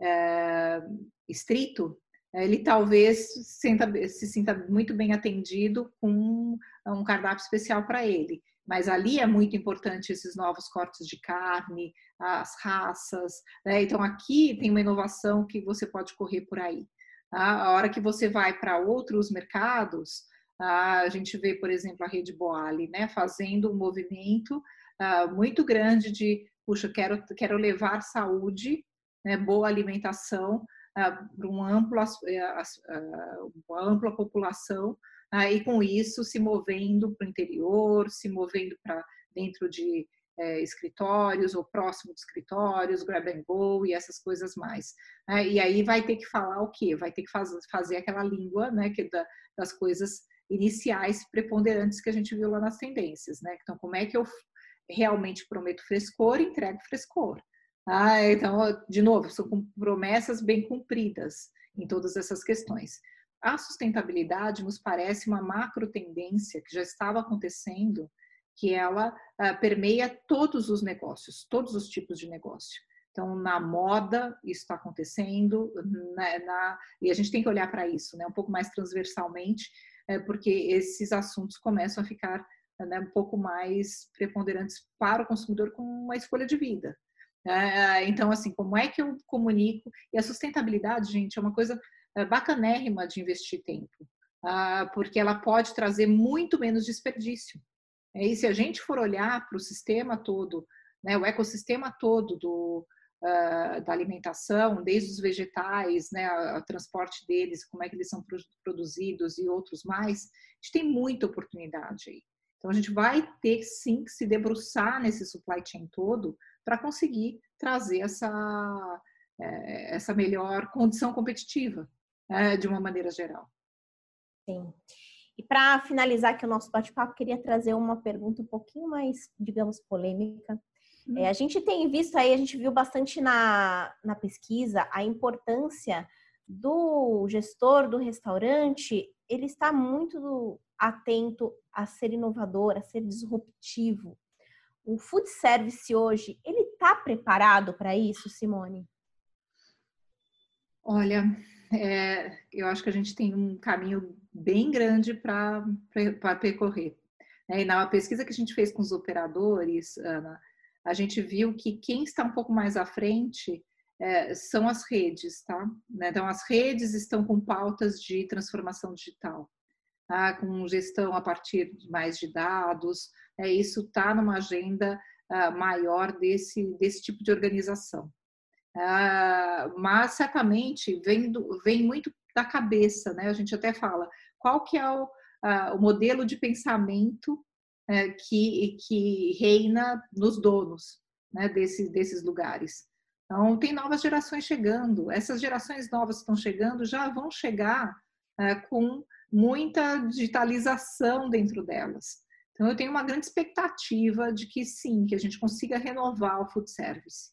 é, estrito, ele talvez se sinta muito bem atendido com um cardápio especial para ele. Mas ali é muito importante esses novos cortes de carne, as raças. Né? Então, aqui tem uma inovação que você pode correr por aí. Tá? A hora que você vai para outros mercados, a gente vê, por exemplo, a Rede Boali né? fazendo um movimento uh, muito grande de, puxa, quero, quero levar saúde, né? boa alimentação para um amplo, eh, uma ampla população e com isso se movendo para o interior, se movendo para dentro de é, escritórios ou próximo de escritórios, grab and go e essas coisas mais. É, e aí vai ter que falar o quê? Vai ter que faz, fazer aquela língua, né, que da, das coisas iniciais preponderantes que a gente viu lá nas tendências, né? Então, como é que eu realmente prometo frescor e entrego frescor? Ah, então, de novo, são promessas bem cumpridas em todas essas questões. A sustentabilidade nos parece uma macro tendência que já estava acontecendo que ela uh, permeia todos os negócios, todos os tipos de negócio. Então, na moda, isso está acontecendo, na, na, e a gente tem que olhar para isso, né, um pouco mais transversalmente, é, porque esses assuntos começam a ficar né, um pouco mais preponderantes para o consumidor com uma escolha de vida. É, então, assim, como é que eu comunico? E a sustentabilidade, gente, é uma coisa é, bacanérrima de investir tempo, ah, porque ela pode trazer muito menos desperdício. E se a gente for olhar para o sistema todo, né, o ecossistema todo do, uh, da alimentação, desde os vegetais, né, o transporte deles, como é que eles são produzidos e outros mais, a gente tem muita oportunidade aí. Então a gente vai ter sim que se debruçar nesse supply chain todo para conseguir trazer essa, é, essa melhor condição competitiva é, de uma maneira geral. Sim. E para finalizar aqui o nosso bate-papo, queria trazer uma pergunta um pouquinho mais, digamos, polêmica. É, a gente tem visto aí, a gente viu bastante na, na pesquisa a importância do gestor do restaurante, ele está muito atento a ser inovador, a ser disruptivo. O food service hoje, ele está preparado para isso, Simone? Olha, é, eu acho que a gente tem um caminho bem grande para percorrer. É, e na pesquisa que a gente fez com os operadores, Ana, a gente viu que quem está um pouco mais à frente é, são as redes, tá? Né, então, as redes estão com pautas de transformação digital, tá? com gestão a partir mais de dados, é, isso está numa agenda uh, maior desse, desse tipo de organização. Uh, mas, certamente, vem, do, vem muito da cabeça, né? A gente até fala, qual que é o, uh, o modelo de pensamento é, que, que reina nos donos né, desse, desses lugares. Então, tem novas gerações chegando. Essas gerações novas que estão chegando já vão chegar é, com muita digitalização dentro delas. Então, eu tenho uma grande expectativa de que sim, que a gente consiga renovar o food service.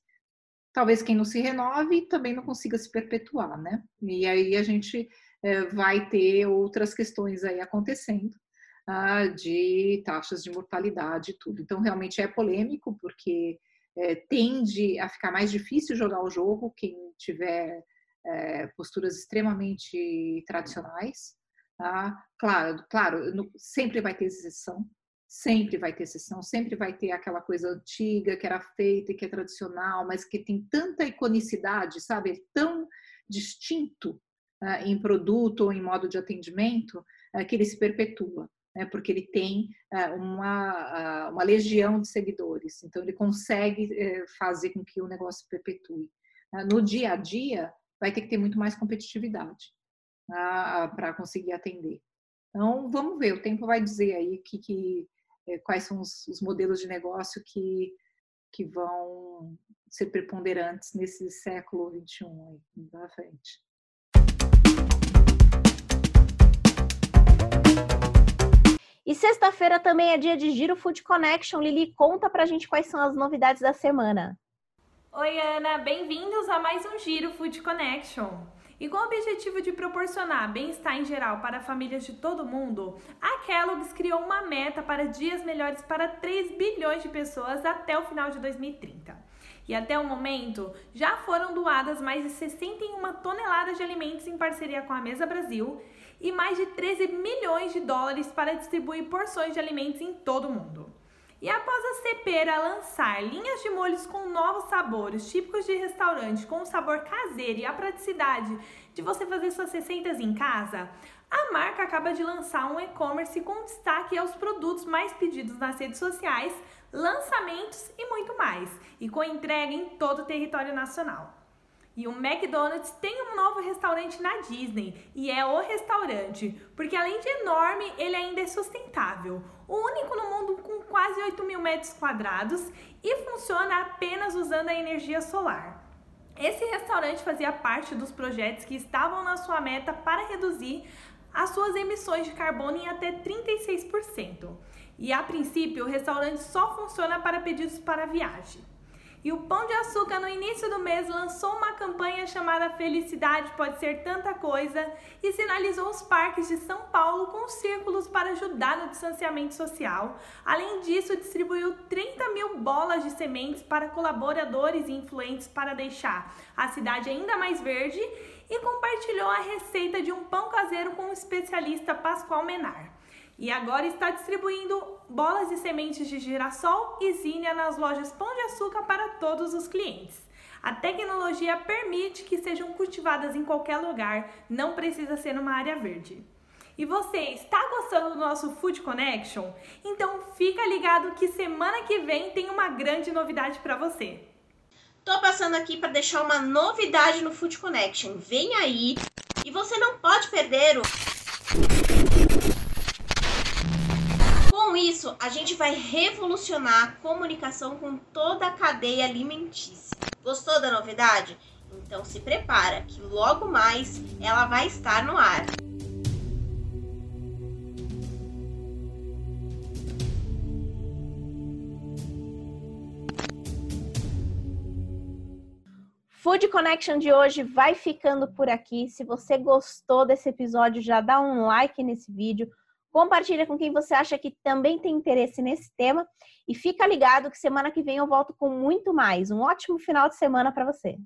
Talvez quem não se renove também não consiga se perpetuar, né? E aí a gente é, vai ter outras questões aí acontecendo de taxas de mortalidade e tudo. Então, realmente é polêmico, porque é, tende a ficar mais difícil jogar o jogo quem tiver é, posturas extremamente tradicionais. Tá? Claro, claro, no, sempre vai ter exceção, sempre vai ter exceção, sempre vai ter aquela coisa antiga que era feita e que é tradicional, mas que tem tanta iconicidade, sabe? É tão distinto uh, em produto ou em modo de atendimento uh, que ele se perpetua né, porque ele tem uh, uma, uh, uma legião de seguidores, então ele consegue uh, fazer com que o negócio perpetue. no dia a dia, vai ter que ter muito mais competitividade para conseguir atender. Então, vamos ver, o tempo vai dizer aí que, que eh, quais são os, os, modelos de negócio que, que vão ser preponderantes nesse século XXI aí, da frente. E sexta-feira também é dia de Giro Food Connection. Lili, conta pra gente quais são as novidades da semana. Oi, Ana, bem-vindos a mais um Giro Food Connection. E com o objetivo de proporcionar bem-estar em geral para famílias de todo mundo, a Kellogg's criou uma meta para dias melhores para 3 bilhões de pessoas até o final de 2030. E até o momento, já foram doadas mais de 61 toneladas de alimentos em parceria com a Mesa Brasil e mais de 13 milhões de dólares para distribuir porções de alimentos em todo o mundo. E após a Cepera lançar linhas de molhos com novos sabores típicos de restaurante com o sabor caseiro e a praticidade de você fazer suas receitas em casa, a marca acaba de lançar um e-commerce com destaque aos produtos mais pedidos nas redes sociais, lançamentos e muito mais, e com entrega em todo o território nacional. E o McDonald's tem um novo restaurante na Disney e é o restaurante, porque além de enorme, ele ainda é sustentável. O único no mundo com quase 8 mil metros quadrados e funciona apenas usando a energia solar. Esse restaurante fazia parte dos projetos que estavam na sua meta para reduzir as suas emissões de carbono em até 36%. E a princípio, o restaurante só funciona para pedidos para viagem. E o Pão de Açúcar, no início do mês, lançou uma campanha chamada Felicidade Pode Ser Tanta Coisa e sinalizou os parques de São Paulo com círculos para ajudar no distanciamento social. Além disso, distribuiu 30 mil bolas de sementes para colaboradores e influentes para deixar a cidade ainda mais verde e compartilhou a receita de um pão caseiro com o especialista Pascoal Menar e agora está distribuindo bolas e sementes de girassol e zinnia nas lojas Pão de Açúcar para todos os clientes. A tecnologia permite que sejam cultivadas em qualquer lugar, não precisa ser numa área verde. E você está gostando do nosso Food Connection? Então fica ligado que semana que vem tem uma grande novidade para você. Tô passando aqui para deixar uma novidade no Food Connection. Vem aí e você não pode perder o isso, a gente vai revolucionar a comunicação com toda a cadeia alimentícia. Gostou da novidade? Então se prepara que logo mais ela vai estar no ar. Food Connection de hoje vai ficando por aqui. Se você gostou desse episódio, já dá um like nesse vídeo Compartilha com quem você acha que também tem interesse nesse tema e fica ligado que semana que vem eu volto com muito mais. Um ótimo final de semana para você.